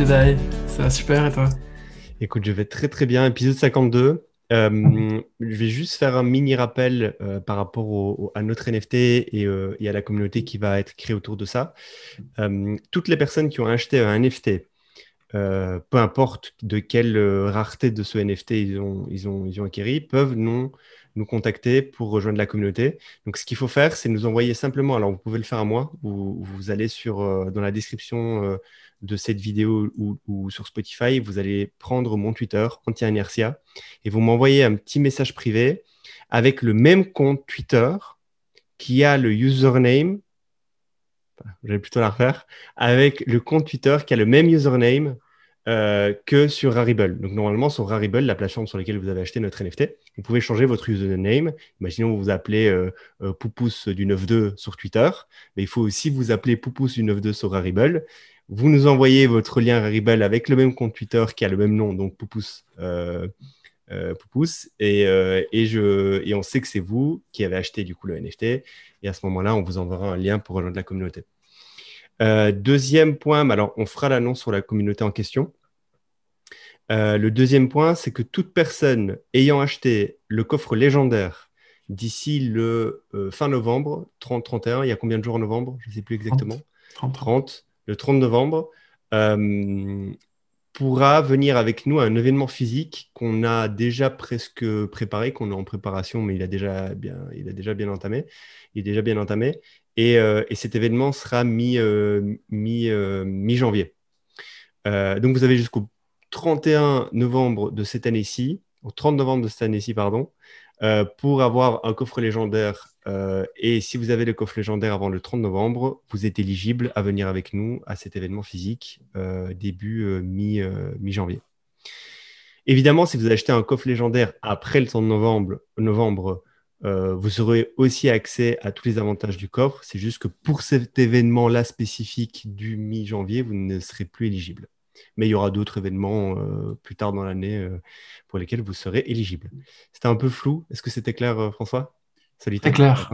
Jedi Ça va super et toi Écoute, je vais très très bien. Épisode 52. Euh, je vais juste faire un mini rappel euh, par rapport à notre NFT euh, et, à la communauté qui va être créée autour de ça. toutes les personnes qui ont acheté un NFT, peu importe de quelle rareté de ce NFT ils ont, ils ont, ils ont acquis, peuvent nous, nous contacter pour rejoindre la communauté. Donc, ce qu'il faut faire, c'est nous envoyer simplement, alors vous pouvez le faire à moi, ou vous allez sur, dans la description de cette vidéo ou, sur Spotify, vous allez prendre mon Twitter, anti-inertia, et vous m'envoyez un petit message privé avec le même compte Twitter qui a le username, je vais plutôt la refaire, avec le compte Twitter qui a le même username euh, que sur Rarible. Donc normalement sur Rarible, la plateforme sur laquelle vous avez acheté notre NFT, vous pouvez changer votre username. Imaginons vous vous appelez euh, euh, Poupous du 92 sur Twitter, mais il faut aussi vous appeler Poupous du 92 sur Rarible vous nous envoyez votre lien Rarible avec le même compte Twitter qui a le même nom, donc Poupous. Euh, euh, euh, et, je, et on sait que c'est vous qui avez acheté du coup le NFT. Et à ce moment-là, on vous enverra un lien pour rejoindre la communauté. deuxième point, alors on fera l'annonce sur la communauté en question. le deuxième point, c'est que toute personne ayant acheté le coffre légendaire d'ici le fin novembre, 30-31, il y a combien de jours en novembre? Je ne sais plus exactement. 30. 30 le 30 novembre, euh, pourra venir avec nous à un événement physique qu'on a déjà presque préparé, qu'on est en préparation, mais il a déjà bien, il a déjà bien entamé. Il est déjà bien entamé. Et, euh, cet événement sera mi, euh, mi, mi-janvier. donc vous avez jusqu'au 31 novembre de cette année-ci, au 30 novembre de cette année-ci, pardon, pour avoir un coffre légendaire euh, et si vous avez le coffre légendaire avant le 30 novembre, vous êtes éligible à venir avec nous à cet événement physique euh, début euh, mi, mi-janvier. Évidemment, si vous achetez un coffre légendaire après le 30 novembre, novembre vous aurez aussi accès à tous les avantages du coffre. C'est juste que pour cet événement-là spécifique du mi-janvier, vous ne serez plus éligible. Mais il y aura d'autres événements plus tard dans l'année pour lesquels vous serez éligible. C'était un peu flou. Est-ce que c'était clair, François? C'est clair.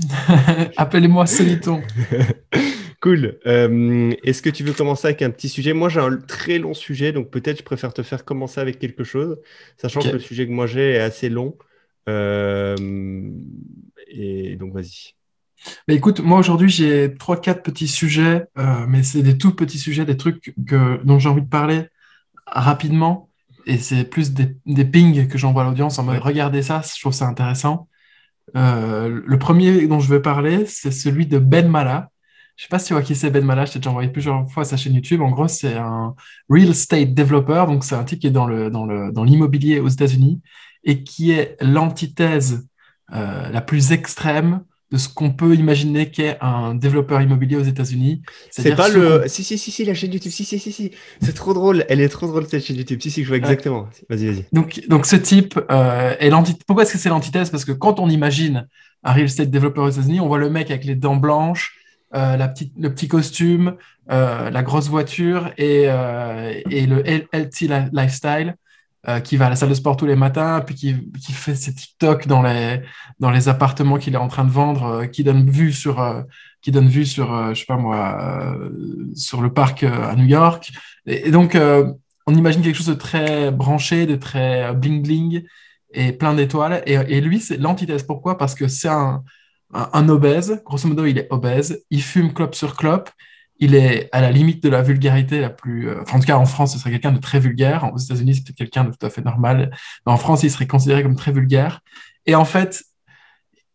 Appelez-moi Soliton. cool. Euh, est-ce que tu veux commencer avec un petit sujet? Moi, j'ai un très long sujet, donc peut-être je préfère te faire commencer avec quelque chose, sachant que le sujet que moi j'ai est assez long. Euh, et donc, vas-y. Bah, écoute, moi aujourd'hui j'ai trois, quatre petits sujets, euh, mais c'est des tout petits sujets, des trucs que, dont j'ai envie de parler rapidement. Et c'est plus des, des pings que j'envoie à l'audience en mode regardez ça, je trouve ça intéressant. Euh, le premier dont je veux parler, c'est celui de Ben Mala. Je ne sais pas si tu vois qui c'est Ben Mala, je t'ai déjà envoyé plusieurs fois sa chaîne YouTube. En gros, c'est un real estate developer, donc c'est un type qui est dans l'immobilier dans dans aux États-Unis et qui est l'antithèse euh, la plus extrême de ce qu'on peut imaginer qu'est un développeur immobilier aux États-Unis. C'est pas le. Si, si, si, si, la chaîne YouTube. Si, si, si, si. C'est trop drôle. Elle est trop drôle, cette chaîne YouTube. Si, si, je vois exactement. Vas-y, vas-y. Donc, donc, ce type euh, est l'antithèse. Pourquoi est-ce que c'est l'antithèse? Parce que quand on imagine un real estate développeur aux États-Unis, on voit le mec avec les dents blanches, euh, la petite, le petit costume, euh, la grosse voiture et, et le healthy lifestyle. Euh, qui va à la salle de sport tous les matins, puis qui, qui fait ses TikTok dans les, dans les appartements qu'il est en train de vendre, euh, qui donne vue sur, euh, qui donne vue sur je sais pas moi, sur le parc à New York. Et, donc, on imagine quelque chose de très branché, de très bling-bling et plein d'étoiles. Et, lui, c'est l'antithèse. Pourquoi? Parce que c'est un, un, un, obèse. Grosso modo, il est obèse. Il fume clope sur clope il est à la limite de la vulgarité la plus. Euh, en tout cas, en France, ce serait quelqu'un de très vulgaire. Aux États-Unis, c'est peut-être quelqu'un de tout à fait normal. Mais en France, il serait considéré comme très vulgaire. Et en fait,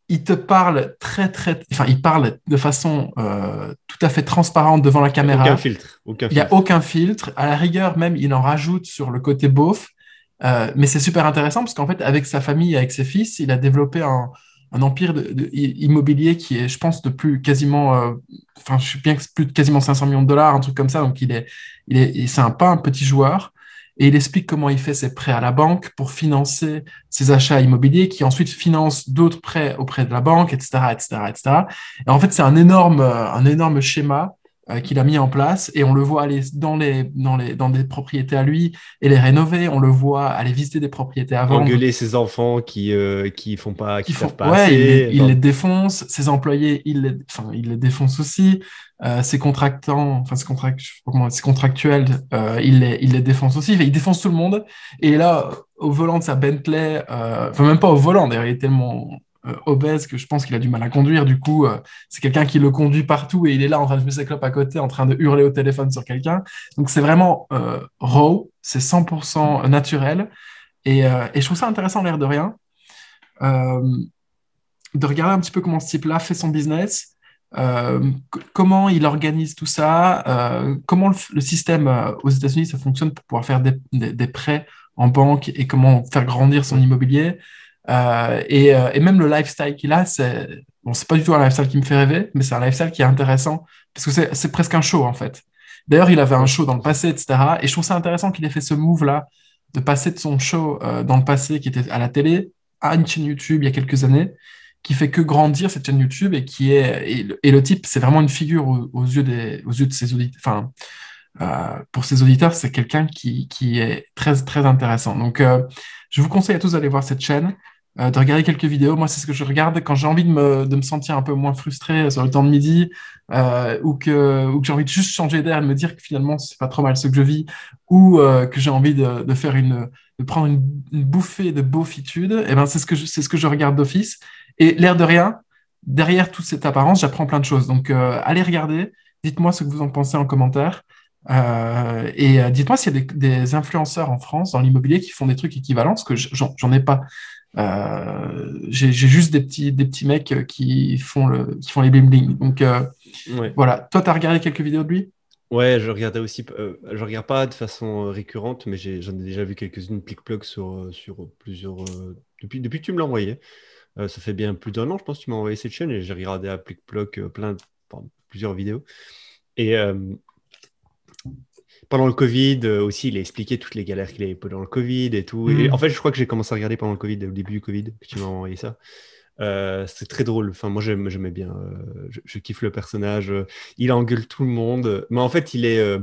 il te parle très, très. Enfin, il parle de façon euh, tout à fait transparente devant la caméra. Aucun filtre. il n'y a aucun filtre. À la rigueur, même, il en rajoute sur le côté beauf. Euh, mais c'est super intéressant parce qu'en fait, avec sa famille, avec ses fils, il a développé un, un empire immobilier qui est, je pense, de plus quasiment, euh, enfin, je suis bien que plus de quasiment 500 millions de dollars, un truc comme ça. Donc, il est, il est, c'est un pas un petit joueur. Et il explique comment il fait ses prêts à la banque pour financer ses achats immobiliers, qui ensuite finance d'autres prêts auprès de la banque, etc., etc., etc. Et en fait, c'est un énorme, un énorme schéma euh, qu'il a mis en place et on le voit aller dans, les, dans, les, dans des propriétés à lui et les rénover. On le voit aller visiter des propriétés avant. Engueuler ses enfants qui euh, qui font pas, qui, font, pas ouais, assez. Il, les, défonce. Ses employés, il les, enfin, il les défonce aussi. Euh, ses contractants, enfin ses, contract, ses contractuels, euh, il, les, il les défonce aussi. Il défonce tout le monde. Et là, au volant de sa Bentley, euh, enfin même pas au volant, d'ailleurs, il est tellement obèse que je pense qu'il a du mal à conduire. Du coup, euh, c'est quelqu'un qui le conduit partout et il est là en train de fumer sa clope à côté, en train de hurler au téléphone sur quelqu'un. Donc c'est vraiment euh, raw, c'est 100% naturel. Et, je trouve ça intéressant, l'air de rien, de regarder un petit peu comment ce type-là fait son business. comment il organise tout ça, comment le, système aux États-Unis ça fonctionne pour pouvoir faire des, prêts en banque et comment faire grandir son immobilier. Euh, et, euh, et, même le lifestyle qu'il a, c'est bon, pas du tout un lifestyle qui me fait rêver, mais c'est un lifestyle qui est intéressant parce que c'est presque un show en fait. D'ailleurs, il avait un show dans le passé, etc. Et je trouve ça intéressant qu'il ait fait ce move-là de passer de son show euh, dans le passé qui était à la télé à une chaîne YouTube il y a quelques années, qui fait que grandir cette chaîne YouTube et qui est et le, type, c'est vraiment une figure aux, yeux des aux yeux de ses auditeurs. Enfin, pour ses auditeurs, c'est quelqu'un qui, qui est très très intéressant. Donc, je vous conseille à tous d'aller voir cette chaîne. Euh, de regarder quelques vidéos. Moi, c'est ce que je regarde quand j'ai envie de me, de me, sentir un peu moins frustré sur le temps de midi euh, ou que, ou que j'ai envie de juste changer d'air et de me dire que finalement, c'est pas trop mal ce que je vis ou euh, que j'ai envie de, de, faire une, de prendre une, une bouffée de beaufitude. Et eh ben, c'est ce que je, c'est ce que je regarde d'office. Et l'air de rien, derrière toute cette apparence, j'apprends plein de choses. Donc, euh, allez regarder. Dites-moi ce que vous en pensez en commentaire. Euh, et euh, dites-moi s'il y a des, des, influenceurs en France dans l'immobilier qui font des trucs équivalents, parce que j'en ai pas. Euh, j'ai juste des petits, des petits mecs euh, qui font, le, qui font les bling bling. Donc euh, ouais. voilà. Toi, tu as regardé quelques vidéos de lui? Ouais, je regardais aussi. Euh, je regarde pas de façon récurrente, mais j'en ai, ai, déjà vu quelques-unes plic-ploc sur, sur plusieurs. depuis, depuis que tu me l'as envoyé. ça fait bien plus d'un an, je pense, que tu m'as envoyé cette chaîne et j'ai regardé à plic-ploc plein, enfin, plusieurs vidéos. Et pendant le Covid euh, aussi, il a expliqué toutes les galères qu'il avait pendant le Covid et tout. Et en fait, je crois que j'ai commencé à regarder pendant le Covid, au début du Covid, que tu m'as envoyé ça. Euh, c'est très drôle. Enfin, moi, j'aimais bien. Euh, je, je, kiffe le personnage. Il engueule tout le monde. Mais en fait, il est,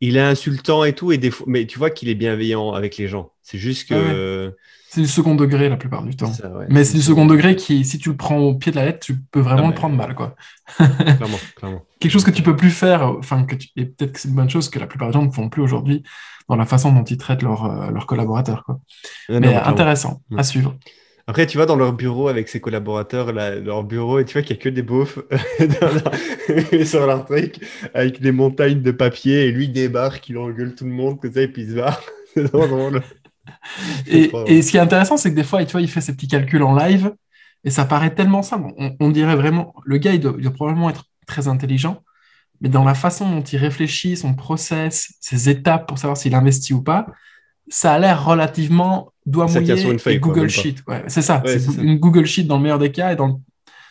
il est insultant et tout. Et des fois, mais tu vois qu'il est bienveillant avec les gens. C'est juste que. Ah ouais. C'est du second degré la plupart du temps. Ça, ouais. Mais c'est du second degré qui, si tu le prends au pied de la lettre, tu peux vraiment ah, le prendre mal. Quoi. clairement, clairement. Quelque chose que tu peux plus faire, enfin, que tu... et peut-être que c'est une bonne chose que la plupart des gens ne font plus aujourd'hui dans la façon dont ils traitent leurs euh, collaborateurs. Quoi. Ah, Mais non, intéressant à suivre. Après, tu vois, dans leur bureau avec ses collaborateurs, là, leur bureau, et tu vois qu'il n'y a que des beaufs sur leur truc, avec des montagnes de papier, et lui il débarque, il engueule tout le monde, comme ça, et puis il se barre. c'est trop drôle. Et, et, ce qui est intéressant, c'est que des fois, tu vois, il fait ses petits calculs en live et ça paraît tellement simple. On, on dirait vraiment, le gars, il doit, il doit, probablement être très intelligent, mais dans la façon dont il réfléchit, son process, ses étapes pour savoir s'il investit ou pas, ça a l'air relativement doigt mouillé une feuille, et Google quoi, Sheet. Ouais, c'est ça, Ouais, c'est ça. une Google Sheet dans le meilleur des cas et dans le,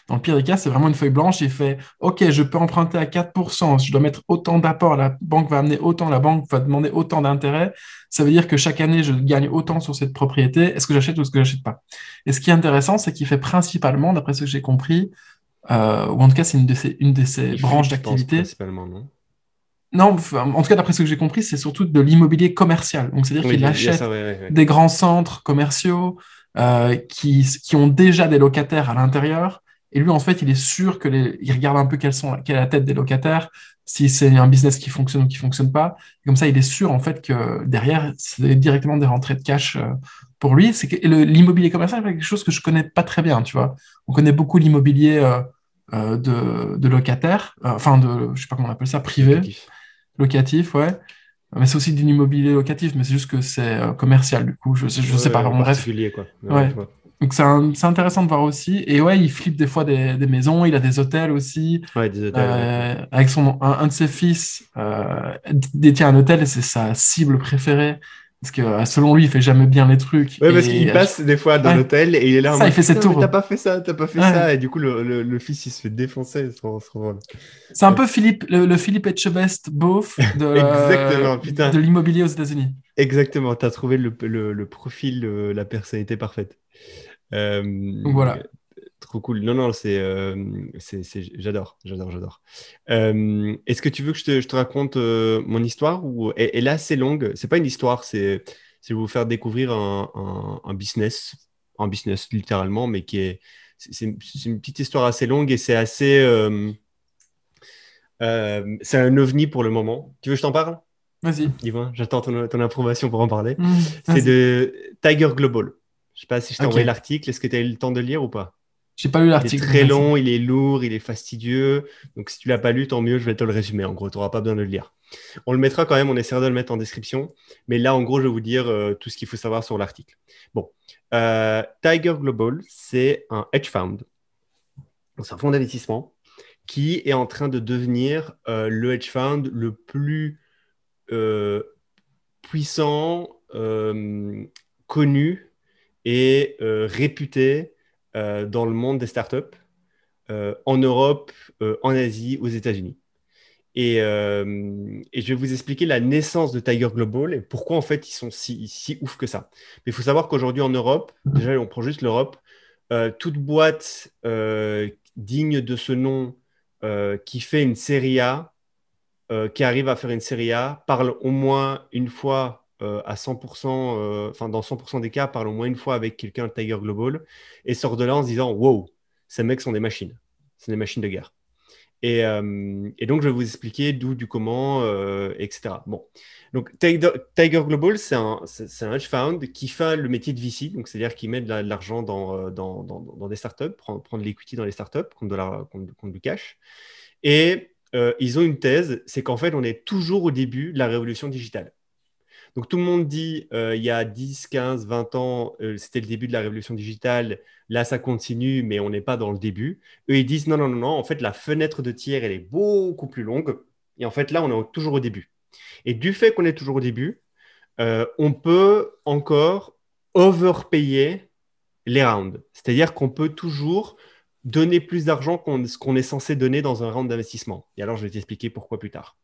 dans le pire des cas, c'est vraiment une feuille blanche. Il fait OK, je peux emprunter à 4%, je dois mettre autant d'apport, la banque va amener autant, la banque va demander autant d'intérêt. Ça veut dire que chaque année, je gagne autant sur cette propriété. Est-ce que j'achète ou est-ce que j'achète pas? Et ce qui est intéressant, c'est qu'il fait principalement, d'après ce que j'ai compris, euh, ou en tout cas, c'est une de ses, une de branches d'activité. principalement, non Non, en tout cas, d'après ce que j'ai compris, c'est surtout de l'immobilier commercial. Donc, c'est-à-dire Oui, qu'il achète ça, ouais, ouais, ouais. des grands centres commerciaux euh, qui, qui ont déjà des locataires à l'intérieur. Et lui, en fait, il est sûr que les, il regarde un peu quelles sont, quelle est la tête des locataires, si c'est un business qui fonctionne ou qui fonctionne pas. Et comme ça, il est sûr, en fait, que derrière, c'est directement des rentrées de cash euh, pour lui. C'est que l'immobilier commercial, c'est quelque chose que je connais pas très bien, tu vois. On connaît beaucoup l'immobilier euh, euh, de, de locataires, euh, enfin, de, je sais pas comment on appelle ça, privé, Locatif. Locatif, ouais. Mais c'est aussi de l'immobilier locatif, mais c'est juste que c'est euh, commercial, du coup. Je sais, je sais pas, en bref. quoi. Ouais, Ouais. Donc c'est intéressant de voir aussi. Et ouais, il flippe des fois des, des maisons, il a des hôtels aussi. Ouais, des hôtels, ouais. Euh, avec son, un, un de ses fils euh, détient un hôtel et c'est sa cible préférée. Parce que euh, selon lui, il fait jamais bien les trucs. Ouais, parce qu'il euh, passe des fois dans ouais. l'hôtel et il est là en Ça, il fait ses tours. T'as pas fait ça, t'as pas fait Ouais. ça. Et du coup, le, le, le fils, il se fait défoncer. C'est un peu Philippe, le, le Philippe Etchebest beauf de, Exactement, putain. de l'immobilier aux États-Unis. Exactement, tu as trouvé le, le, le profil, euh, la personnalité parfaite. Euh, Donc voilà. Trop cool. Non, non, c'est, j'adore, j'adore, j'adore. est-ce que tu veux que je te, raconte mon histoire ou elle, est assez longue C'est pas une histoire, c'est, c'est vous faire découvrir un, un, business, un business littéralement, mais qui est, c'est, une petite histoire assez longue et c'est assez, c'est un ovni pour le moment. Tu veux que je t'en parle? Vas-y. Dis-moi, j'attends ton, approbation pour en parler. Mmh, c'est de Tiger Global. Je sais pas si je t'ai envoyé l'article. Est-ce que tu as eu le temps de le lire ou pas? J'ai pas lu l'article. Il est très long, il est lourd, il est fastidieux. Donc si tu l'as pas lu, tant mieux, je vais te le résumer. En gros, tu n'auras pas besoin de le lire. On le mettra quand même, on essaiera de le mettre en description. Mais là, en gros, je vais vous dire euh, tout ce qu'il faut savoir sur l'article. Bon, euh, Tiger Global, c'est un hedge fund. C'est un fonds d'investissement qui est en train de devenir euh, le hedge fund le plus puissant, connu et réputé dans le monde des startups, en Europe, en Asie, aux États-Unis. Et, je vais vous expliquer la naissance de Tiger Global et pourquoi en fait ils sont si, ouf que ça. Mais il faut savoir qu'aujourd'hui en Europe, déjà on prend juste l'Europe, toute boîte digne de ce nom qui fait une série A euh, qui arrive à faire une série A parle au moins une fois euh, à 100%, euh, enfin dans 100% des cas, parle au moins une fois avec quelqu'un de Tiger Global et sort de là en se disant Wow, ces mecs sont des machines, c'est des machines de guerre. Et, et, donc, je vais vous expliquer d'où, du comment, etc. Bon, donc Tiger, Global, c'est un, un, hedge fund qui fait le métier de VC, donc c'est-à-dire qui met de l'argent dans, dans, dans, des startups, prendre, prendre de l'equity dans les startups contre, de la, contre, du cash. Et euh, ils ont une thèse, c'est qu'en fait, on est toujours au début de la révolution digitale. Donc tout le monde dit, euh, il y a 10, 15, 20 ans, euh, c'était le début de la révolution digitale, là ça continue, mais on n'est pas dans le début. Eux, ils disent, non, non, non, non, en fait, la fenêtre de tir, elle est beaucoup plus longue. Et en fait, là, on est toujours au début. Et du fait qu'on est toujours au début, on peut encore overpayer les rounds. C'est-à-dire qu'on peut toujours donner plus d'argent qu'on qu'on est censé donner dans un round d'investissement. Et alors, je vais t'expliquer pourquoi plus tard.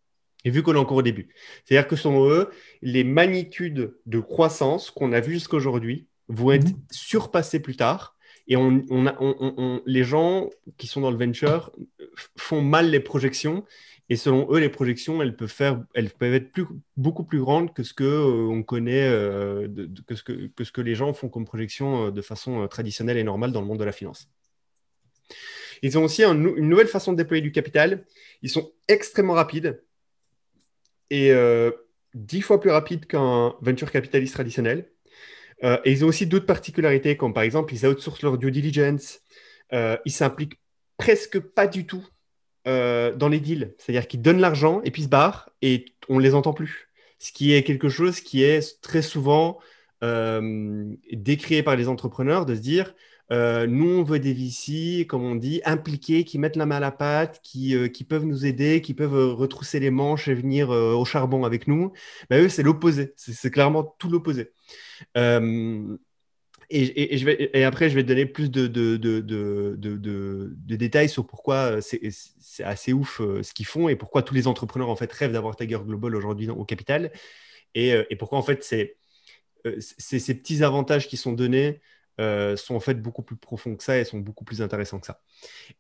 Et vu qu'on est encore au début. C'est-à-dire que selon eux, les magnitudes de croissance qu'on a vues jusqu'à aujourd'hui vont être mhm. surpassées plus tard. Et on, on, les gens qui sont dans le venture font mal les projections. Et selon eux, les projections, elles peuvent, faire, elles peuvent être plus, beaucoup plus grandes que ce que euh, on connaît, euh, que, ce que, que, ce que les gens font comme projection euh, de façon traditionnelle et normale dans le monde de la finance. Ils ont aussi une nouvelle façon de déployer du capital. Ils sont extrêmement rapides et euh, dix fois plus rapides qu'un venture capitaliste traditionnel. Euh, et ils ont aussi d'autres particularités, comme par exemple, ils outsourcent leur due diligence. Euh, ils s'impliquent presque pas du tout dans les deals. C'est-à-dire qu'ils donnent l'argent et puis se barrent et on ne les entend plus. Ce qui est quelque chose qui est très souvent décrié par les entrepreneurs de se dire euh, nous, on veut des VC, comme on dit, impliqués, qui mettent la main à la pâte, qui, euh, peuvent nous aider, qui peuvent euh, retrousser les manches et venir au charbon avec nous. Ben, eux, c'est l'opposé. C'est clairement tout l'opposé. Et, après, je vais te donner plus de, de détails sur pourquoi c'est assez ouf ce qu'ils font et pourquoi tous les entrepreneurs en fait rêvent d'avoir Tiger Global aujourd'hui au capital et, pourquoi en fait c'est ces petits avantages qui sont donnés euh, sont en fait beaucoup plus profonds que ça et sont beaucoup plus intéressants que ça.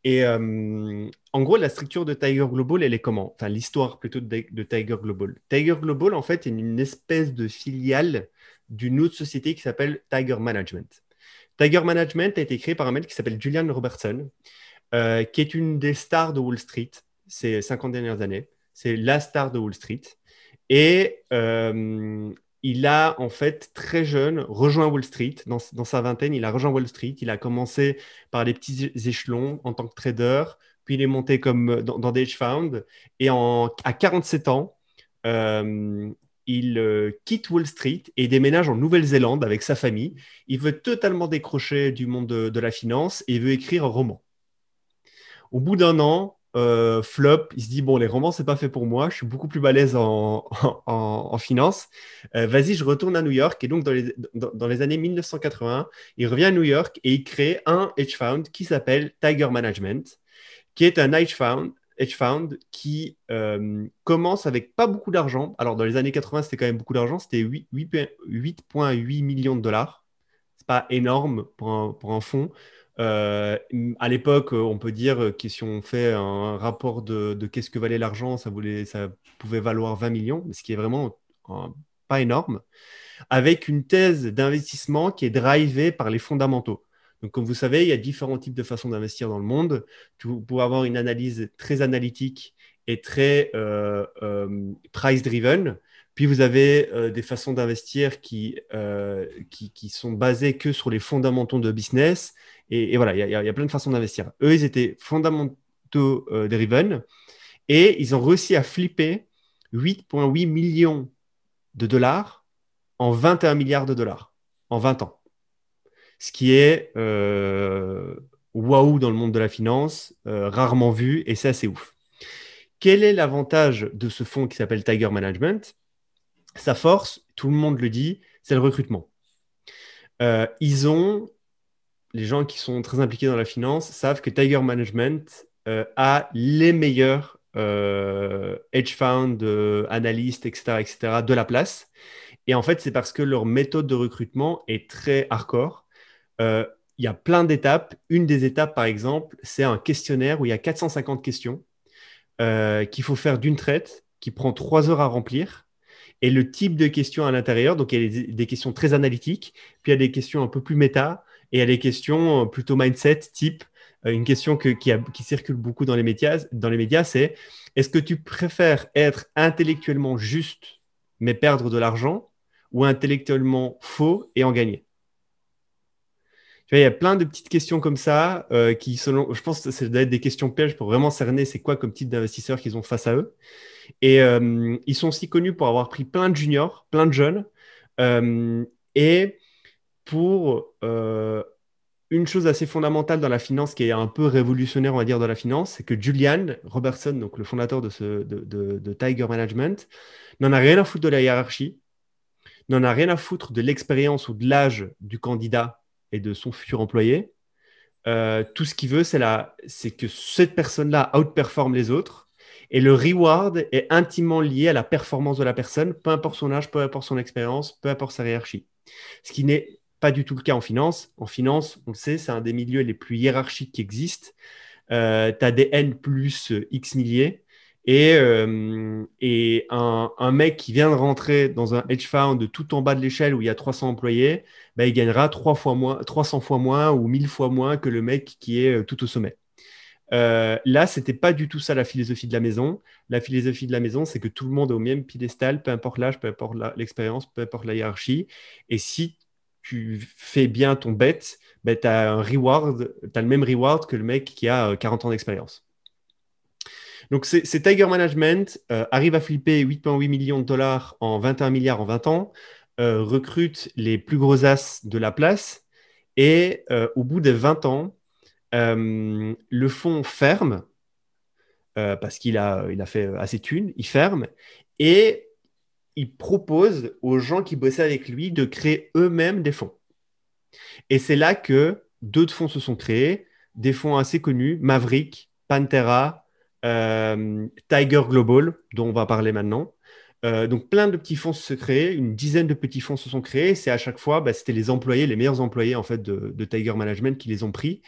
Et euh, en gros, la structure de Tiger Global, elle est comment? Enfin, l'histoire plutôt de, Tiger Global. Tiger Global, en fait, est une espèce de filiale d'une autre société qui s'appelle Tiger Management. Tiger Management a été créé par un mec qui s'appelle Julian Robertson, euh, qui est une des stars de Wall Street ces 50 dernières années. C'est la star de Wall Street. Et il a en fait très jeune rejoint Wall Street. Dans, sa vingtaine, il a rejoint Wall Street. Il a commencé par des petits échelons en tant que trader, puis il est monté comme dans, des hedge funds. Et à 47 ans, euh, il euh, quitte Wall Street et déménage en Nouvelle-Zélande avec sa famille. Il veut totalement décrocher du monde de la finance et veut écrire un roman. Au bout d'un an, euh, flop, il se dit bon les romans c'est pas fait pour moi, je suis beaucoup plus balèze en, en, finance. Euh, vas-y, je retourne à New York et donc dans les, années 1980, il revient à New York et il crée un hedge fund qui s'appelle Tiger Management, qui est un hedge fund, hedge fund qui euh, commence avec pas beaucoup d'argent. Alors dans les années 80 c'était quand même beaucoup d'argent, c'était 8,8 millions de dollars. C'est pas énorme pour un, pour un fonds. Euh, à l'époque, on peut dire que si on fait un rapport de, qu'est-ce que valait l'argent, ça, ça pouvait valoir 20 millions, ce qui est vraiment pas énorme, avec une thèse d'investissement qui est drivée par les fondamentaux. Donc, comme vous savez, il y a différents types de façons d'investir dans le monde. Vous pouvez avoir une analyse très analytique et très euh, euh, price-driven. Puis vous avez euh, des façons d'investir qui, qui, sont basées que sur les fondamentaux de business. Et, voilà, il y, a plein de façons d'investir. Eux, ils étaient fondamentaux driven et ils ont réussi à flipper 8,8 millions de dollars en 21 milliards de dollars en 20 ans. Ce qui est waouh dans le monde de la finance, rarement vu, et c'est assez ouf. Quel est l'avantage de ce fonds qui s'appelle Tiger Management? Sa force, tout le monde le dit, c'est le recrutement. Euh, ils ont, les gens qui sont très impliqués dans la finance savent que Tiger Management euh, a les meilleurs euh, hedge funds, analystes, etc., etc., de la place. Et en fait, c'est parce que leur méthode de recrutement est très hardcore. Il y a plein d'étapes. Une des étapes, par exemple, c'est un questionnaire où il y a 450 questions qu'il faut faire d'une traite, qui prend trois heures à remplir, et le type de questions à l'intérieur. Donc, il y a des, questions très analytiques, puis il y a des questions un peu plus méta, et il y a des questions euh, plutôt mindset, type euh, une question qui, circule beaucoup dans les médias c'est est-ce que tu préfères être intellectuellement juste mais perdre de l'argent ou intellectuellement faux et en gagner? Il y a plein de petites questions comme ça euh, qui, selon, je pense que ça doit être des questions pièges pour vraiment cerner c'est quoi comme type d'investisseurs qu'ils ont face à eux. Et euh, ils sont aussi connus pour avoir pris plein de juniors, plein de jeunes. Euh, et pour une chose assez fondamentale dans la finance qui est un peu révolutionnaire, on va dire, dans la finance, c'est que Julian Robertson, donc le fondateur de, ce, de, de Tiger Management, n'en a rien à foutre de la hiérarchie, n'en a rien à foutre de l'expérience ou de l'âge du candidat et de son futur employé. Euh, tout ce qu'il veut, c'est que cette personne-là outperforme les autres. Et le reward est intimement lié à la performance de la personne, peu importe son âge, peu importe son expérience, peu importe sa hiérarchie. Ce qui n'est pas du tout le cas en finance. En finance, on le sait, c'est un des milieux les plus hiérarchiques qui existent. Euh, tu as des N plus X milliers. Et, euh, un, mec qui vient de rentrer dans un hedge fund tout en bas de l'échelle où il y a 300 employés, bah, il gagnera 3 fois moins, 300 fois moins ou 1000 fois moins que le mec qui est euh, tout au sommet. Euh, là, ce n'était pas du tout ça la philosophie de la maison. La philosophie de la maison, c'est que tout le monde est au même piédestal, peu importe l'âge, peu importe l'expérience, peu importe la hiérarchie. Et si tu fais bien ton bet, bah, tu un reward, tu as le même reward que le mec qui a 40 ans d'expérience. Donc, c'est Tiger Management euh, arrive à flipper 8,8 millions de dollars en 21 milliards en 20 ans, euh, recrute les plus gros as de la place et euh, au bout de 20 ans, le fonds ferme parce qu'il a, il a fait assez thunes, il ferme et il propose aux gens qui bossaient avec lui de créer eux-mêmes des fonds. Et c'est là que d'autres fonds se sont créés, des fonds assez connus, Maverick, Pantera, euh, Tiger Global, dont on va parler maintenant. Euh, donc plein de petits fonds se créent, une dizaine de petits fonds se sont créés. C'est à chaque fois, bah, c'était les employés, les meilleurs employés en fait de, Tiger Management qui les ont pris.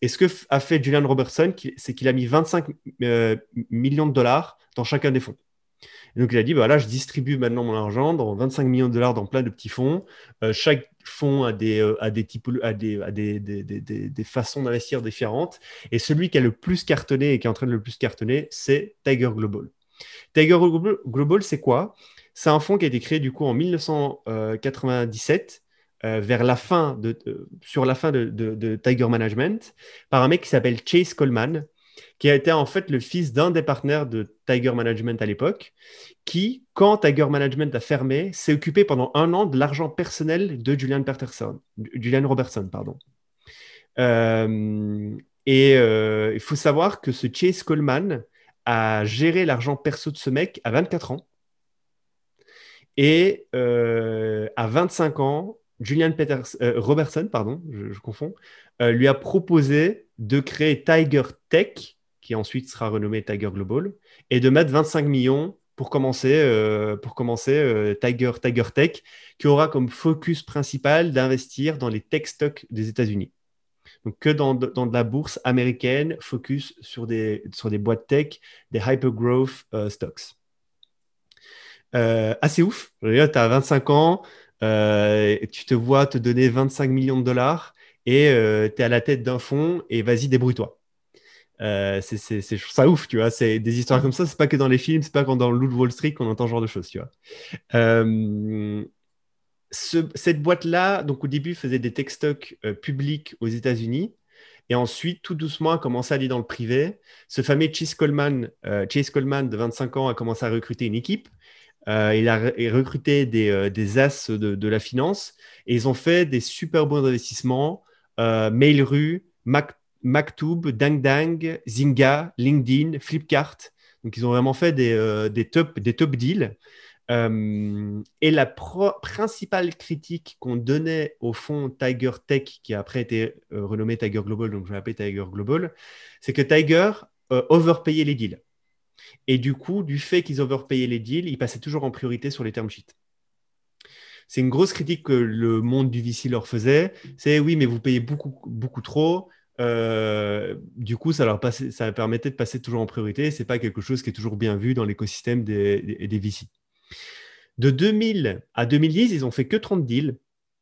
Et ce que a fait Julian Robertson, c'est qu'il a mis 25 euh, millions de dollars dans chacun des fonds donc, il a dit, bah, je distribue maintenant mon argent dans 25 millions de dollars dans plein de petits fonds. Euh, chaque fonds a des, euh, a des, a des, a des, des, des, façons d'investir différentes. Et celui qui a le plus cartonné et qui est en train de le plus cartonner, c'est Tiger Global. Tiger Global, c'est quoi? C'est un fonds qui a été créé du coup en 1997. Euh, vers la fin de, sur la fin de, de, Tiger Management par un mec qui s'appelle Chase Coleman, qui a été en fait le fils d'un des partenaires de Tiger Management à l'époque, qui, quand Tiger Management a fermé, s'est occupé pendant un an de l'argent personnel de Julian, Peterson, Julian Robertson. Pardon. Euh, et euh, il faut savoir que ce Chase Coleman a géré l'argent perso de ce mec à 24 ans. Et euh, à 25 ans, Julian Robertson, pardon, je, je confonds, lui a proposé de créer Tiger Tech, qui ensuite sera renommé Tiger Global, et de mettre 25 millions pour commencer, euh, euh, Tiger, Tiger Tech, qui aura comme focus principal d'investir dans les tech stocks des États-Unis. Donc, que dans, de la bourse américaine, focus sur des, sur des boîtes tech, des hyper growth stocks. assez ouf. Tu as 25 ans, tu te vois te donner 25 millions de dollars et tu es à la tête d'un fonds et vas-y, débrouille-toi. Euh, c'est ça ouf, tu vois. C'est des histoires comme ça. C'est pas que dans les films, c'est pas quand dans Loup Wall Street qu'on entend ce genre de choses, tu vois. Euh, cette boîte-là, donc au début, faisait des tech stocks euh, publics aux États-Unis. Et ensuite, tout doucement, a commencé à aller dans le privé. Ce fameux Chase Coleman, Chase Coleman de 25 ans, a commencé à recruter une équipe. il a recruté des, des as de, de, la finance et ils ont fait des super bons investissements. Mail.ru, Mac Maktoub, DangDang, Zynga, LinkedIn, Flipkart. Donc, ils ont vraiment fait des, euh, top, des top deals. Euh, et la principale critique qu'on donnait au fond Tiger Tech, qui a après été euh, renommé Tiger Global, donc je vais l'appeler Tiger Global, c'est que Tiger overpayait les deals. Et du coup, du fait qu'ils overpayaient les deals, ils passaient toujours en priorité sur les term sheets. C'est une grosse critique que le monde du VC leur faisait. C'est oui, mais vous payez beaucoup trop. Euh, du coup, ça leur ça permettait de passer toujours en priorité. C'est pas quelque chose qui est toujours bien vu dans l'écosystème des, des, VC. De 2000 à 2010, ils ont fait que 30 deals,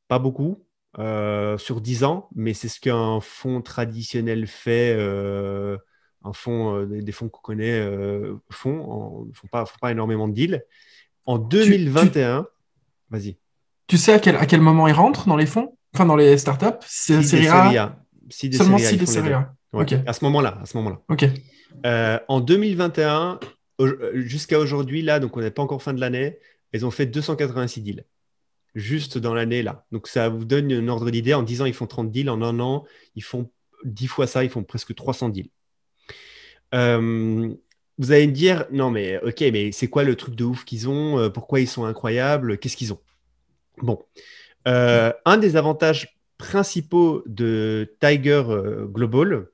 pas beaucoup, euh, sur 10 ans, mais c'est ce qu'un fonds traditionnel fait. Euh, un fonds, des fonds qu'on connaît font, ne font pas, font pas énormément de deals. En 2021, vas-y. Tu sais à quel, à quel moment ils rentrent dans les fonds? Enfin, dans les startups? C'est série A Seulement si des séries À ce moment-là. À ce moment-là. Ok. Euh, en 2021, euh, jusqu'à aujourd'hui, là, donc on n'est pas encore fin de l'année, ils ont fait 286 deals. Juste dans l'année là. Donc ça vous donne un ordre d'idée. En 10 ans, ils font 30 deals. En un an, ils font 10 fois ça, ils font presque 300 deals. Euh, vous allez me dire, non mais ok, mais c'est quoi le truc de ouf qu'ils ont? Pourquoi ils sont incroyables? Qu'est-ce qu'ils ont? Bon, un des avantages principaux de Tiger euh, Global,